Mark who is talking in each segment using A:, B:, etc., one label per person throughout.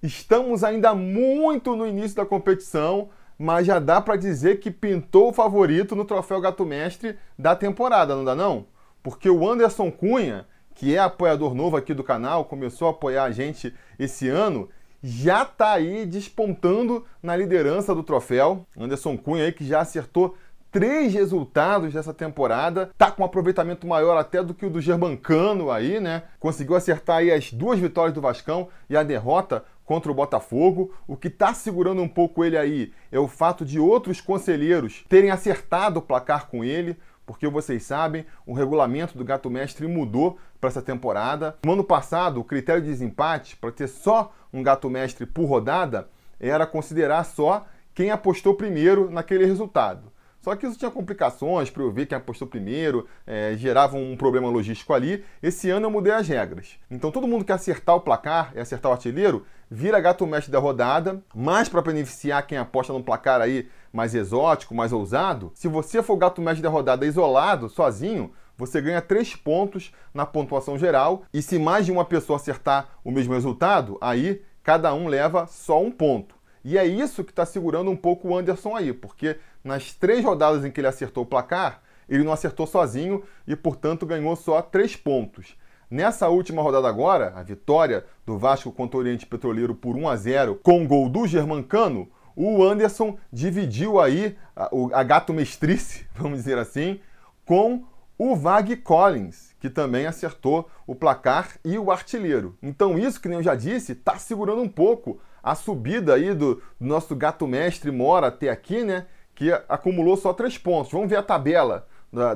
A: Estamos ainda muito no início da competição, mas já dá para dizer que pintou o favorito no troféu Gato Mestre da temporada, não dá não? Porque o Anderson Cunha, que é apoiador novo aqui do canal, começou a apoiar a gente esse ano, já está aí despontando na liderança do troféu. Anderson Cunha aí que já acertou três resultados dessa temporada, tá com um aproveitamento maior até do que o do Germancano aí, né? Conseguiu acertar aí as duas vitórias do Vascão e a derrota contra o Botafogo. O que está segurando um pouco ele aí é o fato de outros conselheiros terem acertado o placar com ele, porque vocês sabem, o regulamento do Gato Mestre mudou para essa temporada. No ano passado, o critério de desempate para ter só um Gato Mestre por rodada era considerar só quem apostou primeiro naquele resultado. Só que isso tinha complicações para eu ver quem apostou primeiro, é, gerava um problema logístico ali. Esse ano eu mudei as regras. Então todo mundo que acertar o placar e acertar o artilheiro vira gato mestre da rodada, mas para beneficiar quem aposta num placar aí mais exótico, mais ousado, se você for gato mestre da rodada isolado, sozinho, você ganha 3 pontos na pontuação geral. E se mais de uma pessoa acertar o mesmo resultado, aí cada um leva só um ponto. E é isso que está segurando um pouco o Anderson aí, porque nas três rodadas em que ele acertou o placar, ele não acertou sozinho e, portanto, ganhou só três pontos. Nessa última rodada agora, a vitória do Vasco contra o Oriente Petroleiro por 1 a 0 com o gol do Germancano, o Anderson dividiu aí a, a gato mestrice, vamos dizer assim, com o Vag Collins, que também acertou o placar e o artilheiro. Então isso, que nem eu já disse, está segurando um pouco a subida aí do, do nosso gato mestre Mora até aqui, né? Que acumulou só três pontos. Vamos ver a tabela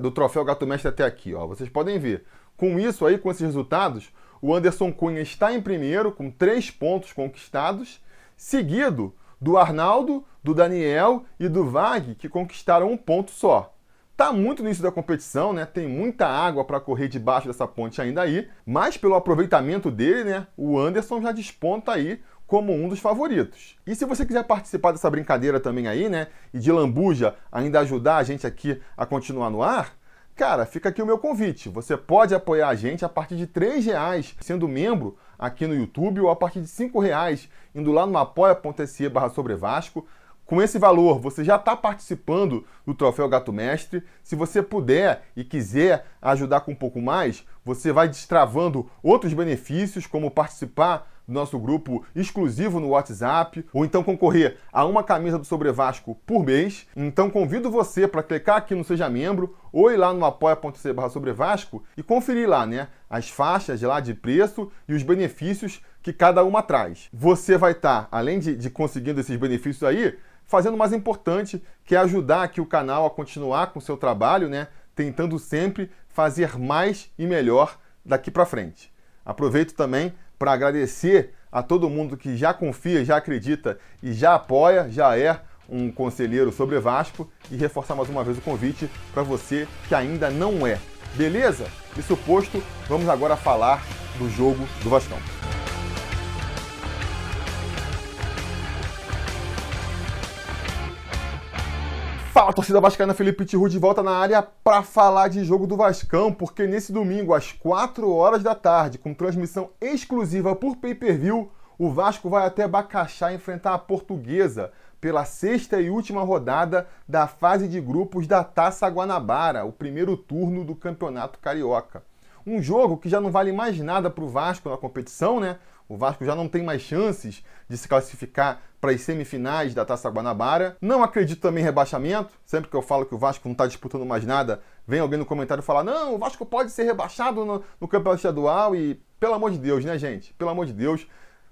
A: do troféu gato mestre até aqui, ó. Vocês podem ver. Com isso aí, com esses resultados, o Anderson Cunha está em primeiro com três pontos conquistados, seguido do Arnaldo, do Daniel e do Vag, que conquistaram um ponto só. Tá muito no início da competição, né? Tem muita água para correr debaixo dessa ponte ainda aí, mas pelo aproveitamento dele, né, o Anderson já desponta aí como um dos favoritos. E se você quiser participar dessa brincadeira também aí, né, e de lambuja ainda ajudar a gente aqui a continuar no ar, cara, fica aqui o meu convite. Você pode apoiar a gente a partir de R$ reais sendo membro aqui no YouTube ou a partir de R$ reais indo lá no apoia.se barra sobre Vasco. Com esse valor, você já está participando do Troféu Gato Mestre. Se você puder e quiser ajudar com um pouco mais, você vai destravando outros benefícios, como participar nosso grupo exclusivo no WhatsApp, ou então concorrer a uma camisa do Sobre Vasco por mês. Então convido você para clicar aqui no Seja Membro ou ir lá no apoia.se barra Sobre Vasco e conferir lá, né, as faixas lá de preço e os benefícios que cada uma traz. Você vai estar, tá, além de, de conseguindo esses benefícios aí, fazendo o mais importante, que é ajudar aqui o canal a continuar com o seu trabalho, né? Tentando sempre fazer mais e melhor daqui para frente. Aproveito também para agradecer a todo mundo que já confia, já acredita e já apoia, já é um conselheiro sobre Vasco e reforçar mais uma vez o convite para você que ainda não é. Beleza? Isso posto, vamos agora falar do jogo do Vascão. Fala, torcida vascaína, Felipe Tiru de volta na área para falar de jogo do Vascão, porque nesse domingo, às 4 horas da tarde, com transmissão exclusiva por pay-per-view, o Vasco vai até Bacaxá enfrentar a Portuguesa pela sexta e última rodada da fase de grupos da Taça Guanabara, o primeiro turno do Campeonato Carioca. Um jogo que já não vale mais nada para o Vasco na competição, né? O Vasco já não tem mais chances de se classificar para as semifinais da Taça Guanabara. Não acredito também em rebaixamento. Sempre que eu falo que o Vasco não está disputando mais nada, vem alguém no comentário falar: não, o Vasco pode ser rebaixado no, no campeonato estadual. E pelo amor de Deus, né, gente? Pelo amor de Deus.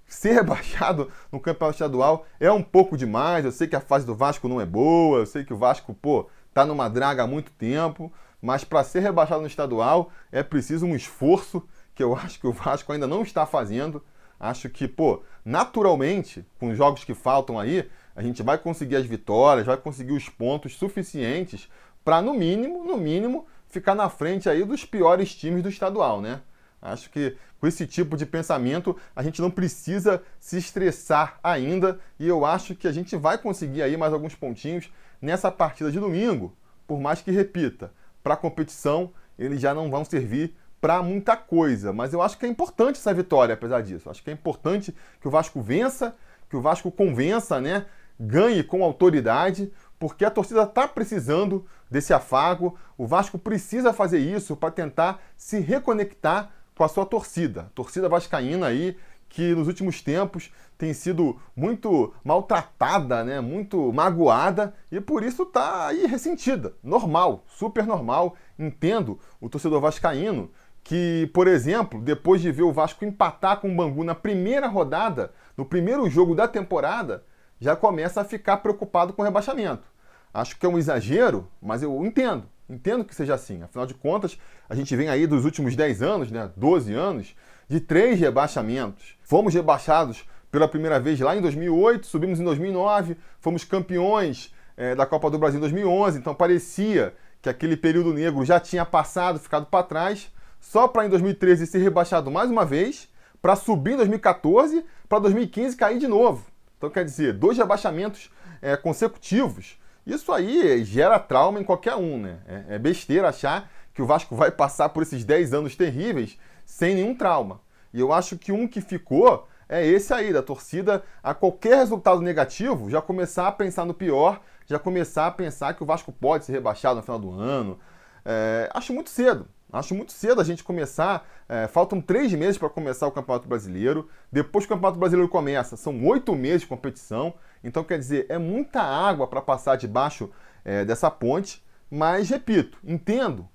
A: Ser rebaixado no campeonato estadual é um pouco demais. Eu sei que a fase do Vasco não é boa, eu sei que o Vasco, pô, tá numa draga há muito tempo, mas para ser rebaixado no estadual é preciso um esforço que eu acho que o Vasco ainda não está fazendo. Acho que, pô, naturalmente, com os jogos que faltam aí, a gente vai conseguir as vitórias, vai conseguir os pontos suficientes para, no mínimo, no mínimo, ficar na frente aí dos piores times do estadual, né? Acho que com esse tipo de pensamento a gente não precisa se estressar ainda e eu acho que a gente vai conseguir aí mais alguns pontinhos nessa partida de domingo, por mais que repita, para a competição eles já não vão servir para muita coisa, mas eu acho que é importante essa vitória, apesar disso. Acho que é importante que o Vasco vença, que o Vasco convença, né? Ganhe com autoridade, porque a torcida está precisando desse afago. O Vasco precisa fazer isso para tentar se reconectar com a sua torcida. Torcida vascaína aí que nos últimos tempos tem sido muito maltratada, né? muito magoada e por isso está aí ressentida. Normal, super normal. Entendo o torcedor vascaíno que, por exemplo, depois de ver o Vasco empatar com o Bangu na primeira rodada, no primeiro jogo da temporada, já começa a ficar preocupado com o rebaixamento. Acho que é um exagero, mas eu entendo. Entendo que seja assim. Afinal de contas, a gente vem aí dos últimos 10 anos, né, 12 anos, de três rebaixamentos. Fomos rebaixados pela primeira vez lá em 2008, subimos em 2009, fomos campeões é, da Copa do Brasil em 2011, então parecia que aquele período negro já tinha passado, ficado para trás, só para em 2013 ser rebaixado mais uma vez, para subir em 2014, para 2015 cair de novo. Então quer dizer, dois rebaixamentos é, consecutivos. Isso aí gera trauma em qualquer um, né? É, é besteira achar que o Vasco vai passar por esses 10 anos terríveis sem nenhum trauma. E eu acho que um que ficou é esse aí, da torcida, a qualquer resultado negativo, já começar a pensar no pior, já começar a pensar que o Vasco pode ser rebaixado no final do ano. É, acho muito cedo. Acho muito cedo a gente começar. É, faltam três meses para começar o Campeonato Brasileiro. Depois que o Campeonato Brasileiro começa, são oito meses de competição. Então, quer dizer, é muita água para passar debaixo é, dessa ponte. Mas, repito, entendo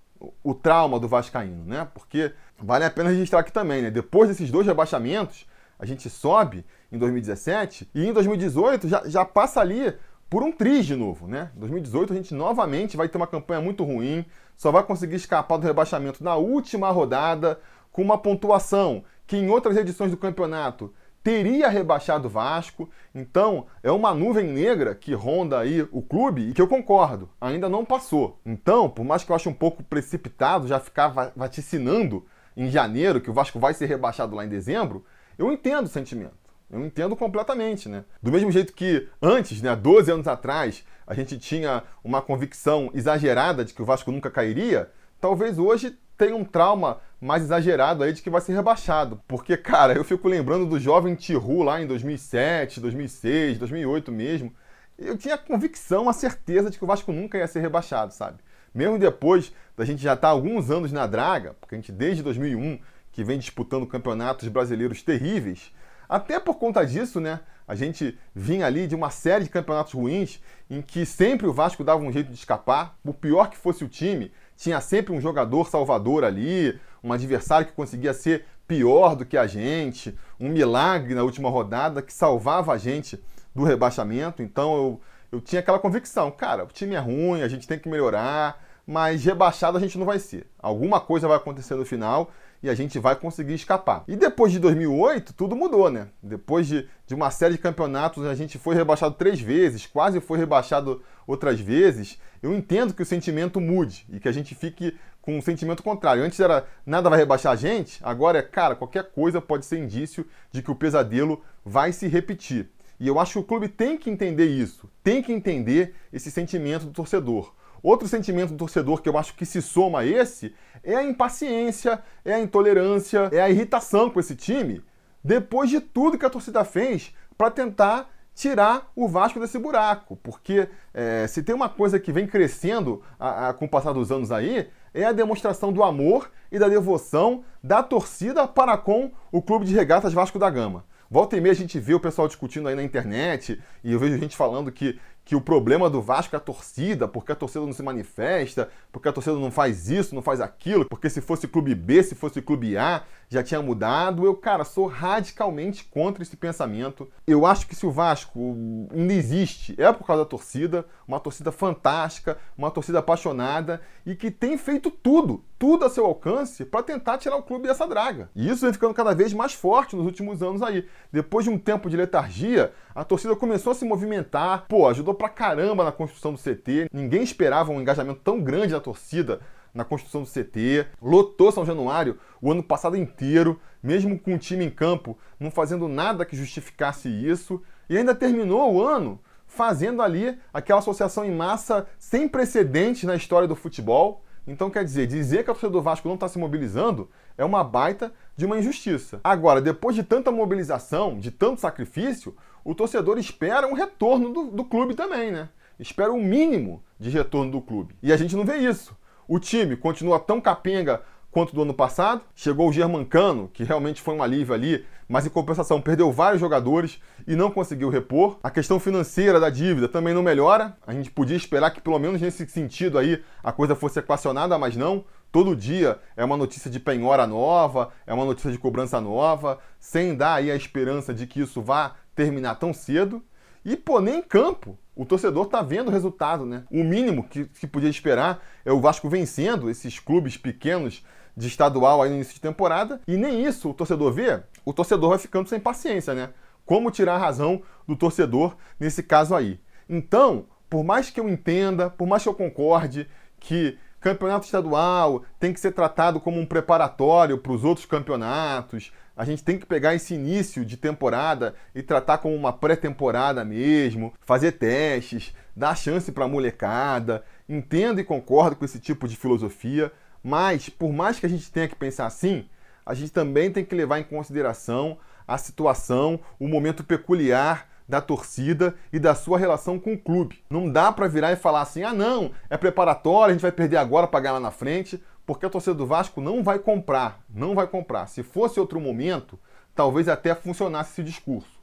A: o trauma do Vascaíno, né? Porque vale a pena registrar aqui também, né? Depois desses dois rebaixamentos, a gente sobe em 2017 e em 2018 já, já passa ali por um triz de novo, né? Em 2018 a gente novamente vai ter uma campanha muito ruim, só vai conseguir escapar do rebaixamento na última rodada com uma pontuação que em outras edições do campeonato teria rebaixado o Vasco. Então, é uma nuvem negra que ronda aí o clube e que eu concordo, ainda não passou. Então, por mais que eu ache um pouco precipitado já ficar vaticinando em janeiro que o Vasco vai ser rebaixado lá em dezembro, eu entendo o sentimento. Eu entendo completamente, né? Do mesmo jeito que antes, né, 12 anos atrás, a gente tinha uma convicção exagerada de que o Vasco nunca cairia, talvez hoje tem um trauma mais exagerado aí de que vai ser rebaixado. Porque, cara, eu fico lembrando do jovem Tihu lá em 2007, 2006, 2008 mesmo. Eu tinha a convicção, a certeza de que o Vasco nunca ia ser rebaixado, sabe? Mesmo depois da gente já estar tá alguns anos na draga, porque a gente desde 2001 que vem disputando campeonatos brasileiros terríveis, até por conta disso, né? A gente vinha ali de uma série de campeonatos ruins em que sempre o Vasco dava um jeito de escapar, por pior que fosse o time, tinha sempre um jogador salvador ali, um adversário que conseguia ser pior do que a gente, um milagre na última rodada que salvava a gente do rebaixamento. Então eu, eu tinha aquela convicção, cara, o time é ruim, a gente tem que melhorar, mas rebaixado a gente não vai ser. Alguma coisa vai acontecer no final e a gente vai conseguir escapar. E depois de 2008, tudo mudou, né? Depois de, de uma série de campeonatos, a gente foi rebaixado três vezes, quase foi rebaixado outras vezes. Eu entendo que o sentimento mude e que a gente fique com um sentimento contrário. Antes era nada vai rebaixar a gente, agora é, cara, qualquer coisa pode ser indício de que o pesadelo vai se repetir. E eu acho que o clube tem que entender isso, tem que entender esse sentimento do torcedor. Outro sentimento do torcedor que eu acho que se soma a esse é a impaciência, é a intolerância, é a irritação com esse time, depois de tudo que a torcida fez para tentar tirar o Vasco desse buraco. Porque é, se tem uma coisa que vem crescendo a, a, com o passar dos anos aí, é a demonstração do amor e da devoção da torcida para com o Clube de Regatas Vasco da Gama. Volta e meia a gente vê o pessoal discutindo aí na internet e eu vejo gente falando que que o problema do Vasco é a torcida, porque a torcida não se manifesta, porque a torcida não faz isso, não faz aquilo, porque se fosse clube B, se fosse clube A, já tinha mudado. Eu, cara, sou radicalmente contra esse pensamento. Eu acho que se o Vasco ainda existe, é por causa da torcida, uma torcida fantástica, uma torcida apaixonada e que tem feito tudo, tudo a seu alcance para tentar tirar o clube dessa draga. E isso vem ficando cada vez mais forte nos últimos anos aí. Depois de um tempo de letargia, a torcida começou a se movimentar, pô, ajudou pra caramba na construção do CT. Ninguém esperava um engajamento tão grande da torcida na construção do CT. Lotou São Januário o ano passado inteiro, mesmo com o time em campo não fazendo nada que justificasse isso. E ainda terminou o ano fazendo ali aquela associação em massa sem precedentes na história do futebol. Então, quer dizer, dizer que a torcida do Vasco não está se mobilizando é uma baita de uma injustiça. Agora, depois de tanta mobilização, de tanto sacrifício, o torcedor espera um retorno do, do clube também, né? Espera um mínimo de retorno do clube. E a gente não vê isso. O time continua tão capenga quanto do ano passado. Chegou o Germancano, que realmente foi um alívio ali, mas em compensação perdeu vários jogadores e não conseguiu repor. A questão financeira da dívida também não melhora. A gente podia esperar que pelo menos nesse sentido aí a coisa fosse equacionada, mas não. Todo dia é uma notícia de penhora nova, é uma notícia de cobrança nova, sem dar aí a esperança de que isso vá terminar tão cedo. E, pô, nem em campo o torcedor tá vendo o resultado, né? O mínimo que, que podia esperar é o Vasco vencendo esses clubes pequenos de estadual aí no início de temporada, e nem isso o torcedor vê, o torcedor vai ficando sem paciência, né? Como tirar a razão do torcedor nesse caso aí. Então, por mais que eu entenda, por mais que eu concorde que campeonato estadual tem que ser tratado como um preparatório para os outros campeonatos, a gente tem que pegar esse início de temporada e tratar como uma pré-temporada mesmo, fazer testes, dar chance para a molecada. Entendo e concordo com esse tipo de filosofia, mas, por mais que a gente tenha que pensar assim, a gente também tem que levar em consideração a situação, o momento peculiar da torcida e da sua relação com o clube. Não dá para virar e falar assim: ah, não, é preparatório, a gente vai perder agora para ganhar lá na frente, porque a torcida do Vasco não vai comprar, não vai comprar. Se fosse outro momento, talvez até funcionasse esse discurso.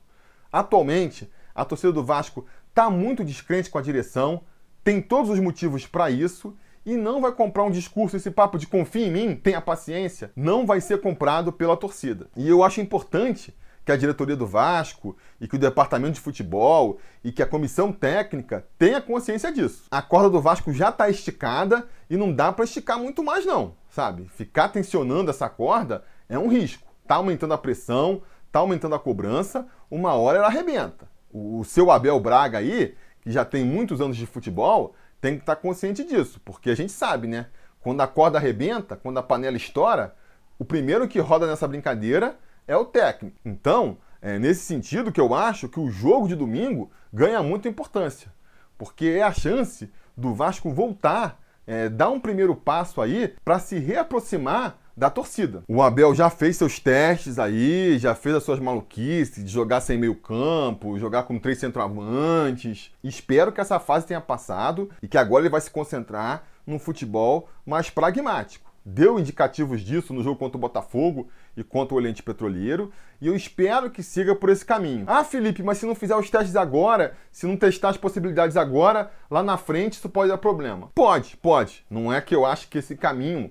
A: Atualmente, a torcida do Vasco está muito descrente com a direção, tem todos os motivos para isso e não vai comprar um discurso, esse papo de confia em mim, tenha paciência, não vai ser comprado pela torcida. E eu acho importante que a diretoria do Vasco e que o departamento de futebol e que a comissão técnica tenha consciência disso. A corda do Vasco já está esticada e não dá para esticar muito mais não, sabe? Ficar tensionando essa corda é um risco. Tá aumentando a pressão, tá aumentando a cobrança, uma hora ela arrebenta. O seu Abel Braga aí, que já tem muitos anos de futebol, tem que estar tá consciente disso, porque a gente sabe, né? Quando a corda arrebenta, quando a panela estoura, o primeiro que roda nessa brincadeira é o técnico. Então, é nesse sentido que eu acho que o jogo de domingo ganha muita importância, porque é a chance do Vasco voltar, é, dar um primeiro passo aí para se reaproximar da torcida. O Abel já fez seus testes aí, já fez as suas maluquices de jogar sem meio campo, jogar com três centroavantes. Espero que essa fase tenha passado e que agora ele vai se concentrar num futebol mais pragmático. Deu indicativos disso no jogo contra o Botafogo e contra o Oriente Petroleiro, e eu espero que siga por esse caminho. Ah, Felipe, mas se não fizer os testes agora, se não testar as possibilidades agora, lá na frente isso pode dar problema. Pode, pode. Não é que eu acho que esse caminho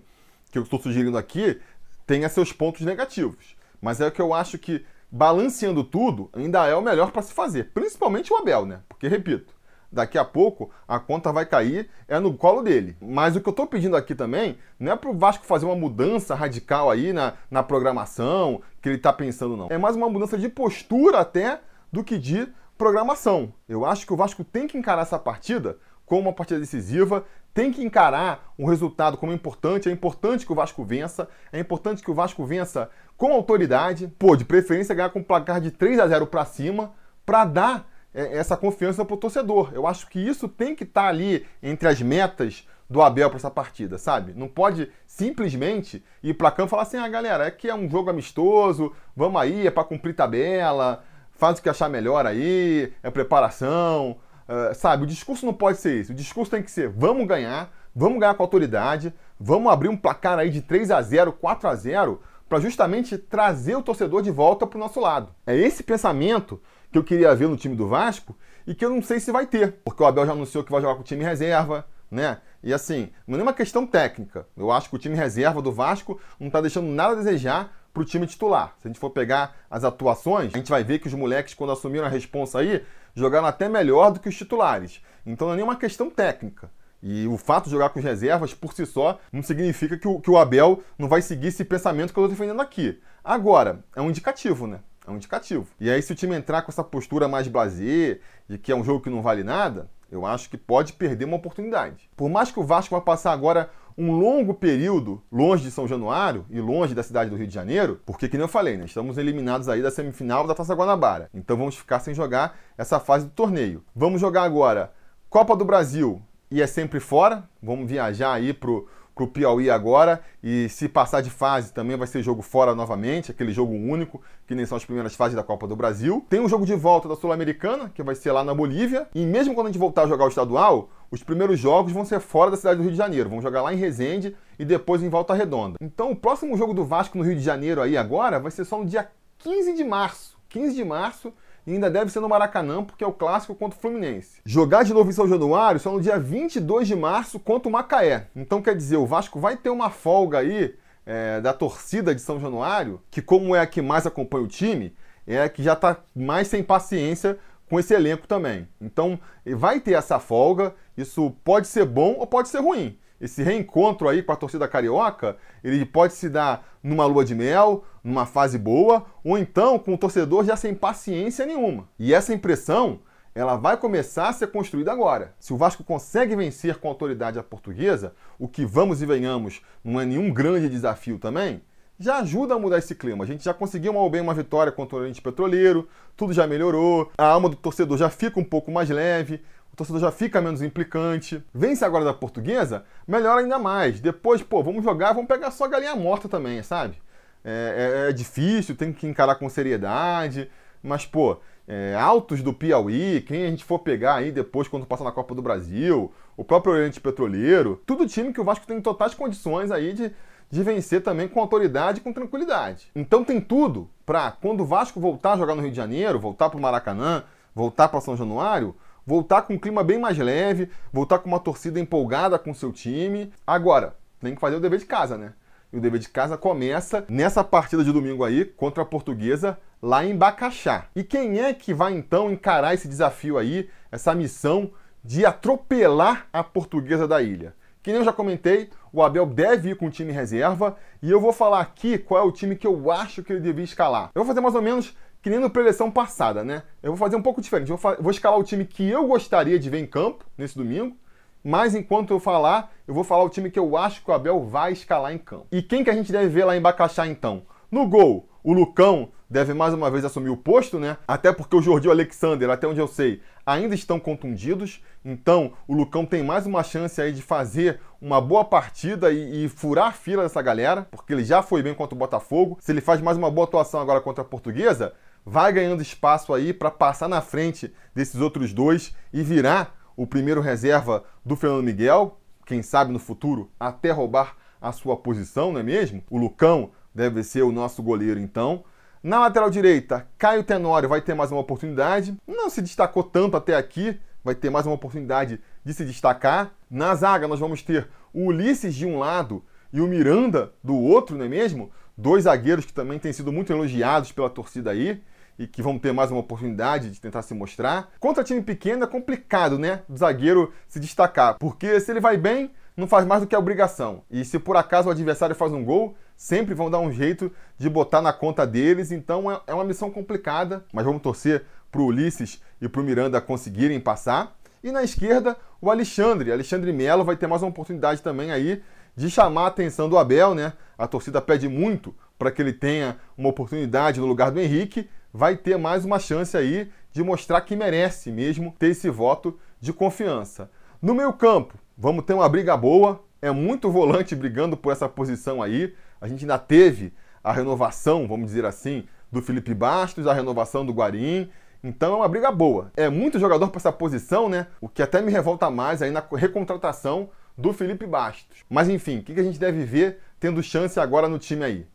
A: que eu estou sugerindo aqui tenha seus pontos negativos. Mas é que eu acho que, balanceando tudo, ainda é o melhor para se fazer. Principalmente o Abel, né? Porque, repito, daqui a pouco a conta vai cair, é no colo dele. Mas o que eu estou pedindo aqui também não é para o Vasco fazer uma mudança radical aí na, na programação que ele está pensando, não. É mais uma mudança de postura até do que de programação. Eu acho que o Vasco tem que encarar essa partida como uma partida decisiva, tem que encarar o resultado como importante. É importante que o Vasco vença, é importante que o Vasco vença com autoridade, pô, de preferência ganhar com um placar de 3 a 0 para cima, para dar essa confiança para o torcedor. Eu acho que isso tem que estar tá ali entre as metas do Abel para essa partida, sabe? Não pode simplesmente ir para campo e falar assim: ah, galera, é que é um jogo amistoso, vamos aí, é para cumprir tabela, faz o que achar melhor aí, é preparação. Uh, sabe, o discurso não pode ser isso. O discurso tem que ser: vamos ganhar, vamos ganhar com autoridade, vamos abrir um placar aí de 3 a 0 4 a 0 para justamente trazer o torcedor de volta para o nosso lado. É esse pensamento que eu queria ver no time do Vasco e que eu não sei se vai ter, porque o Abel já anunciou que vai jogar com o time reserva, né? E assim, não é uma questão técnica. Eu acho que o time reserva do Vasco não está deixando nada a desejar para o time titular. Se a gente for pegar as atuações, a gente vai ver que os moleques, quando assumiram a responsa aí, jogaram até melhor do que os titulares. Então não é nenhuma questão técnica. E o fato de jogar com as reservas por si só não significa que o, que o Abel não vai seguir esse pensamento que eu estou defendendo aqui. Agora, é um indicativo, né? É um indicativo. E aí, se o time entrar com essa postura mais blazer, de que é um jogo que não vale nada, eu acho que pode perder uma oportunidade. Por mais que o Vasco vá passar agora um longo período longe de São Januário e longe da cidade do Rio de Janeiro, porque, como eu falei, né, estamos eliminados aí da semifinal da Taça Guanabara. Então vamos ficar sem jogar essa fase do torneio. Vamos jogar agora Copa do Brasil e é sempre fora. Vamos viajar aí pro, para o Piauí agora. E se passar de fase, também vai ser jogo fora novamente, aquele jogo único, que nem são as primeiras fases da Copa do Brasil. Tem um jogo de volta da Sul-Americana, que vai ser lá na Bolívia. E mesmo quando a gente voltar a jogar o estadual, os primeiros jogos vão ser fora da cidade do Rio de Janeiro. Vão jogar lá em Resende e depois em Volta Redonda. Então o próximo jogo do Vasco no Rio de Janeiro aí agora vai ser só no dia 15 de março. 15 de março e ainda deve ser no Maracanã, porque é o clássico contra o Fluminense. Jogar de novo em São Januário só no dia 22 de março contra o Macaé. Então quer dizer, o Vasco vai ter uma folga aí é, da torcida de São Januário, que como é a que mais acompanha o time, é a que já está mais sem paciência com esse elenco também. Então vai ter essa folga, isso pode ser bom ou pode ser ruim esse reencontro aí com a torcida carioca, ele pode se dar numa lua de mel, numa fase boa, ou então com o torcedor já sem paciência nenhuma. E essa impressão, ela vai começar a ser construída agora. Se o Vasco consegue vencer com a autoridade a portuguesa, o que vamos e venhamos não é nenhum grande desafio também, já ajuda a mudar esse clima. A gente já conseguiu mal bem uma vitória contra o Oriente Petroleiro, tudo já melhorou, a alma do torcedor já fica um pouco mais leve, o torcedor já fica menos implicante. Vence agora da portuguesa, melhora ainda mais. Depois, pô, vamos jogar, vamos pegar só a galinha morta também, sabe? É, é, é difícil, tem que encarar com seriedade, mas, pô, é, altos do Piauí, quem a gente for pegar aí depois quando passa na Copa do Brasil, o próprio Oriente Petroleiro, tudo time que o Vasco tem totais condições aí de, de vencer também com autoridade e com tranquilidade. Então tem tudo para quando o Vasco voltar a jogar no Rio de Janeiro, voltar para o Maracanã, voltar para São Januário, voltar com um clima bem mais leve, voltar com uma torcida empolgada com o seu time. Agora, tem que fazer o dever de casa, né? E o dever de casa começa nessa partida de domingo aí contra a Portuguesa lá em Bacaxá. E quem é que vai então encarar esse desafio aí, essa missão de atropelar a Portuguesa da ilha? Que nem eu já comentei, o Abel deve ir com o time reserva e eu vou falar aqui qual é o time que eu acho que ele devia escalar. Eu vou fazer mais ou menos que nem no preleção passada, né? Eu vou fazer um pouco diferente. Vou, vou escalar o time que eu gostaria de ver em campo nesse domingo, mas enquanto eu falar, eu vou falar o time que eu acho que o Abel vai escalar em campo. E quem que a gente deve ver lá em Bacaxá então? No gol, o Lucão deve mais uma vez assumir o posto, né? Até porque o Jordi e o Alexander, até onde eu sei, ainda estão contundidos. Então, o Lucão tem mais uma chance aí de fazer uma boa partida e, e, furar a fila dessa galera, porque ele já foi bem contra o Botafogo. Se ele faz mais uma boa atuação agora contra a Portuguesa, vai ganhando espaço aí para passar na frente desses outros dois e virar o primeiro reserva do Fernando Miguel, quem sabe no futuro até roubar a sua posição, não é mesmo? O Lucão deve ser o nosso goleiro então. Na lateral direita, Caio Tenório vai ter mais uma oportunidade. Não se destacou tanto até aqui, vai ter mais uma oportunidade de se destacar. Na zaga, nós vamos ter o Ulisses de um lado e o Miranda do outro, não é mesmo? Dois zagueiros que também têm sido muito elogiados pela torcida aí e que vão ter mais uma oportunidade de tentar se mostrar. Contra time pequeno é complicado, né? O zagueiro se destacar, porque se ele vai bem, não faz mais do que a obrigação. E se por acaso o adversário faz um gol, sempre vão dar um jeito de botar na conta deles. Então é, é uma missão complicada, mas vamos torcer para o Ulisses e para o Miranda conseguirem passar. E na esquerda, o Alexandre. Alexandre Melo vai ter mais uma oportunidade também aí de chamar a atenção do Abel, né? A torcida pede muito para que ele tenha uma oportunidade no lugar do Henrique vai ter mais uma chance aí de mostrar que merece mesmo ter esse voto de confiança. No meio campo, vamos ter uma briga boa, é muito volante brigando por essa posição aí. A gente ainda teve a renovação, vamos dizer assim, do Felipe Bastos, a renovação do Guarim. Então é uma briga boa. É muito jogador para essa posição, né? O que até me revolta mais aí na recontratação do Felipe Bastos. Mas enfim, o que a gente deve ver tendo chance agora no time aí?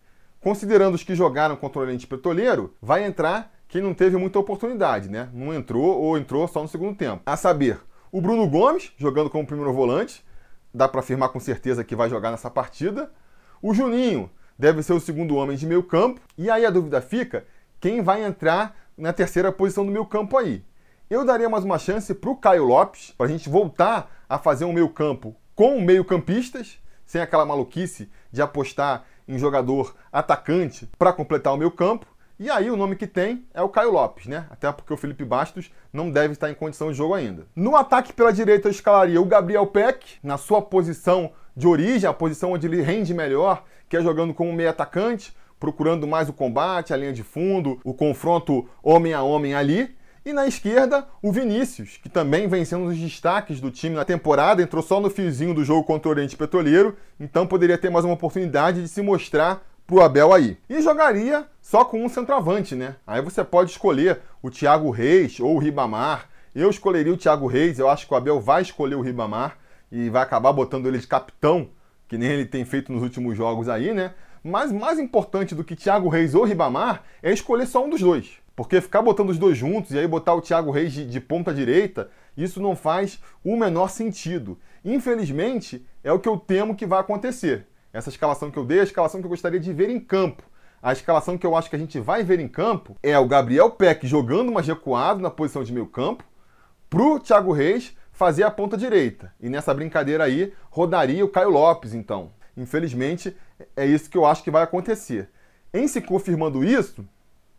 A: Considerando os que jogaram contra o Oriente Petroleiro, vai entrar quem não teve muita oportunidade, né? Não entrou ou entrou só no segundo tempo. A saber, o Bruno Gomes, jogando como primeiro volante, dá para afirmar com certeza que vai jogar nessa partida. O Juninho deve ser o segundo homem de meio campo. E aí a dúvida fica, quem vai entrar na terceira posição do meio campo aí? Eu daria mais uma chance para o Caio Lopes, para a gente voltar a fazer um meio campo com meio campistas, sem aquela maluquice de apostar em jogador atacante para completar o meu campo. E aí o nome que tem é o Caio Lopes, né? Até porque o Felipe Bastos não deve estar em condição de jogo ainda. No ataque pela direita eu escalaria o Gabriel Peck, na sua posição de origem, a posição onde ele rende melhor, que é jogando como meio atacante, procurando mais o combate, a linha de fundo, o confronto homem a homem ali. E na esquerda, o Vinícius, que também vem sendo um dos destaques do time na temporada, entrou só no fiozinho do jogo contra o Oriente Petroleiro, então poderia ter mais uma oportunidade de se mostrar pro Abel aí. E jogaria só com um centroavante, né? Aí você pode escolher o Thiago Reis ou o Ribamar. Eu escolheria o Thiago Reis, eu acho que o Abel vai escolher o Ribamar e vai acabar botando ele de capitão, que nem ele tem feito nos últimos jogos aí, né? Mas mais importante do que Thiago Reis ou Ribamar é escolher só um dos dois. Porque ficar botando os dois juntos e aí botar o Thiago Reis de, de ponta direita, isso não faz o menor sentido. Infelizmente, é o que eu temo que vai acontecer. Essa escalação que eu dei é a escalação que eu gostaria de ver em campo. A escalação que eu acho que a gente vai ver em campo é o Gabriel Peck jogando mais recuado na posição de meio campo, pro Thiago Reis fazer a ponta direita. E nessa brincadeira aí, rodaria o Caio Lopes, então. Infelizmente, é isso que eu acho que vai acontecer. Em se confirmando isso,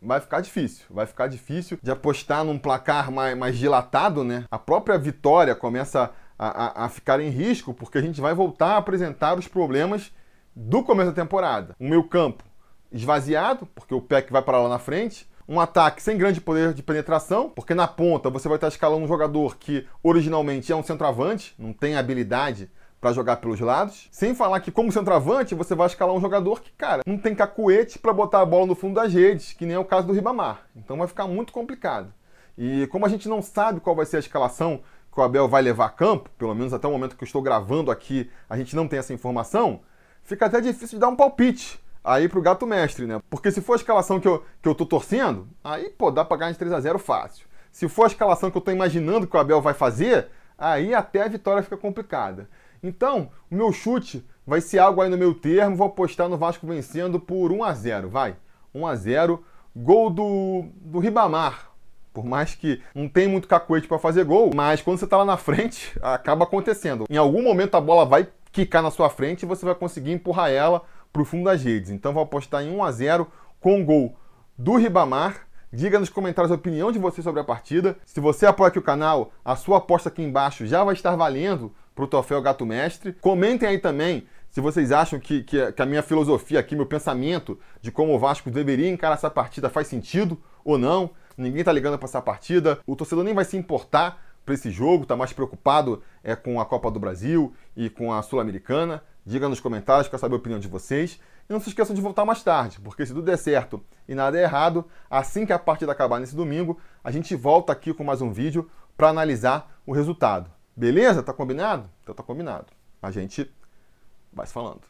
A: vai ficar difícil. Vai ficar difícil de apostar num placar mais, mais dilatado, né? A própria vitória começa a, a, a, ficar em risco, porque a gente vai voltar a apresentar os problemas do começo da temporada. O meu campo esvaziado, porque o PEC vai para lá na frente. Um ataque sem grande poder de penetração, porque na ponta você vai estar escalando um jogador que originalmente é um centroavante, não tem habilidade para jogar pelos lados. Sem falar que, como centroavante, você vai escalar um jogador que, cara, não tem cacuete para botar a bola no fundo das redes, que nem é o caso do Ribamar. Então vai ficar muito complicado. E como a gente não sabe qual vai ser a escalação que o Abel vai levar a campo, pelo menos até o momento que eu estou gravando aqui, a gente não tem essa informação, fica até difícil de dar um palpite aí pro gato mestre, né? Porque se for a escalação que eu, que eu tô torcendo, aí, pô, dá pra ganhar de 3 a 0 fácil. Se for a escalação que eu tô imaginando que o Abel vai fazer, aí até a vitória fica complicada. Então, o meu chute vai ser algo aí no meu termo. Vou apostar no Vasco vencendo por 1 a 0 vai. 1 a 0 Gol do, do Ribamar. Por mais que não tem muito cacuete para fazer gol, mas quando você tá lá na frente, acaba acontecendo. Em algum momento a bola vai quicar na sua frente e você vai conseguir empurrar ela para o fundo das redes. Então vou apostar em 1 a 0 com gol do Ribamar. Diga nos comentários a opinião de você sobre a partida. Se você apoia aqui o canal, a sua aposta aqui embaixo já vai estar valendo para o troféu Gato Mestre. Comentem aí também se vocês acham que, que, que, a minha filosofia aqui, meu pensamento de como o Vasco deveria encarar essa partida faz sentido ou não. Ninguém tá ligando para essa partida. O torcedor nem vai se importar para esse jogo, tá mais preocupado é com a Copa do Brasil e com a Sul-Americana. Diga nos comentários, quero saber a opinião de vocês. E não se esqueçam de voltar mais tarde, porque se tudo der certo e nada é errado, assim que a partida acabar nesse domingo, a gente volta aqui com mais um vídeo para analisar o resultado. Beleza? Tá combinado? Então tá combinado. A gente vai se falando.